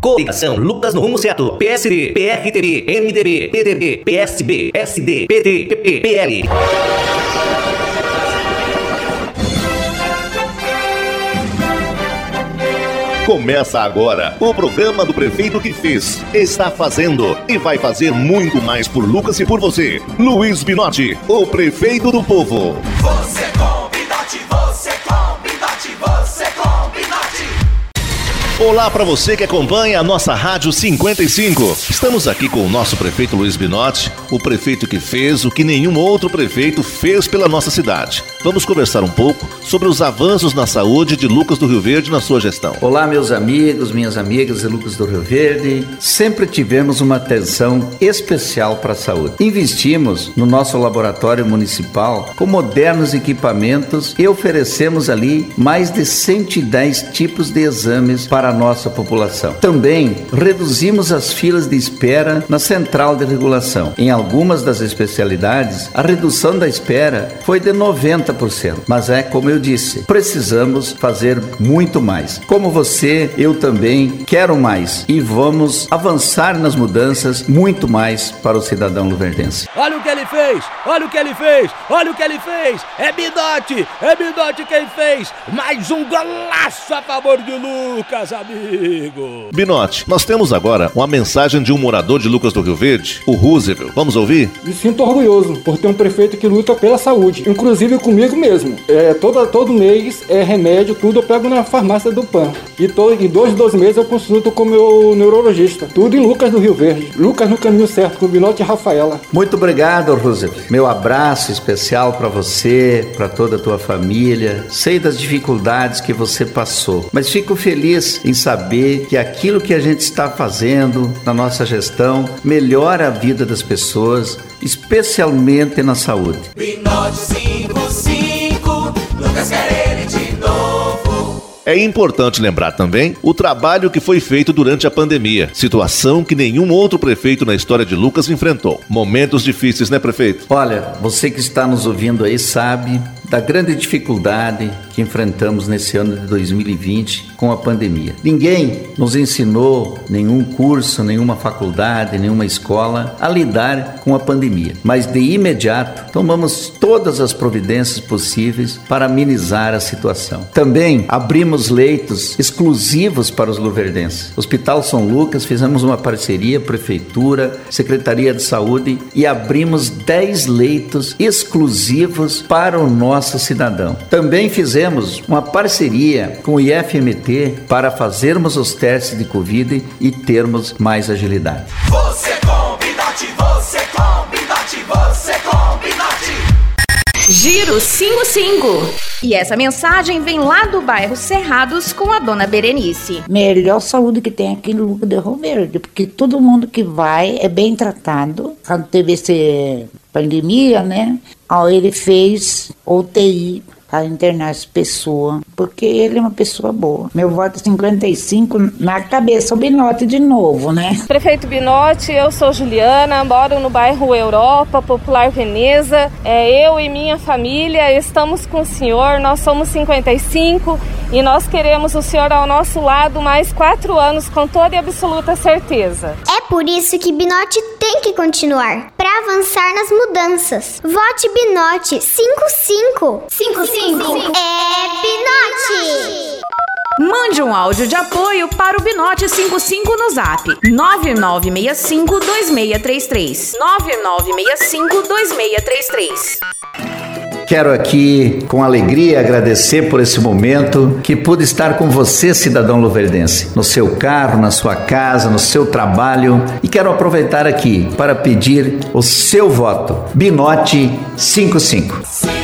Coligação Lucas no rumo certo. PSD, PRTB, MDB, PDB, PSB, SD, PT, PP, PL. Começa agora o programa do prefeito que fez, está fazendo e vai fazer muito mais por Lucas e por você. Luiz Binotti, o prefeito do povo. Você Olá para você que acompanha a nossa Rádio 55. Estamos aqui com o nosso prefeito Luiz Binotti, o prefeito que fez o que nenhum outro prefeito fez pela nossa cidade. Vamos conversar um pouco sobre os avanços na saúde de Lucas do Rio Verde na sua gestão. Olá, meus amigos, minhas amigas de Lucas do Rio Verde. Sempre tivemos uma atenção especial para a saúde. Investimos no nosso laboratório municipal com modernos equipamentos e oferecemos ali mais de 110 tipos de exames para a nossa população. Também reduzimos as filas de espera na central de regulação. Em algumas das especialidades, a redução da espera foi de 90%. Mas é como eu disse, precisamos fazer muito mais. Como você, eu também quero mais e vamos avançar nas mudanças muito mais para o cidadão luverdense. Olha o que ele fez! Olha o que ele fez! Olha o que ele fez! É Bidote! É Bidote quem fez! Mais um golaço a favor de Lucas, amigo! Binotti, nós temos agora uma mensagem de um morador de Lucas do Rio Verde, o Roosevelt. Vamos ouvir? Me sinto orgulhoso por ter um prefeito que luta pela saúde, inclusive comigo mesmo. É, todo, todo mês é remédio, tudo eu pego na farmácia do PAN. E to, em dois, dois meses eu consulto com o meu neurologista. Tudo em Lucas do Rio Verde. Lucas no caminho certo, com Binote e Rafaela. Muito obrigado, Roosevelt. Meu abraço especial para você, para toda a tua família. Sei das dificuldades que você passou, mas fico feliz em saber que aquilo que a gente está fazendo na nossa gestão melhora a vida das pessoas, especialmente na saúde. Binotti 55, Lucas quer ele de novo. É importante lembrar também o trabalho que foi feito durante a pandemia, situação que nenhum outro prefeito na história de Lucas enfrentou. Momentos difíceis, né, prefeito? Olha, você que está nos ouvindo aí sabe da grande dificuldade que enfrentamos nesse ano de 2020 com a pandemia. Ninguém nos ensinou, nenhum curso, nenhuma faculdade, nenhuma escola, a lidar com a pandemia. Mas de imediato tomamos todas as providências possíveis para amenizar a situação. Também abrimos leitos exclusivos para os luverdenses. Hospital São Lucas fizemos uma parceria, prefeitura, Secretaria de Saúde e abrimos 10 leitos exclusivos para o nosso nosso cidadão. Também fizemos uma parceria com o IFMT para fazermos os testes de Covid e termos mais agilidade. Você com Binotti, você com Binotti, você com Binotti. Giro 55. E essa mensagem vem lá do bairro Cerrados com a dona Berenice. melhor saúde que tem aqui no Luco de Rio Verde, porque todo mundo que vai é bem tratado. Quando teve essa pandemia, né? Aí ele fez UTI para internar essa pessoa, porque ele é uma pessoa boa. Meu voto é 55 na cabeça, o Binote de novo, né? Prefeito Binotti, eu sou Juliana, moro no bairro Europa, Popular Veneza. É, eu e minha família estamos com o senhor, nós somos 55 e nós queremos o senhor ao nosso lado mais quatro anos com toda e absoluta certeza. É por isso que Binote tem que continuar para avançar nas mudanças. Vote Binote 55. 55 é Binote. Mande um áudio de apoio para o Binote 55 no Zap 9965 2633. 9965 2633. Quero aqui, com alegria, agradecer por esse momento que pude estar com você, cidadão luverdense, no seu carro, na sua casa, no seu trabalho. E quero aproveitar aqui para pedir o seu voto. Binote 55.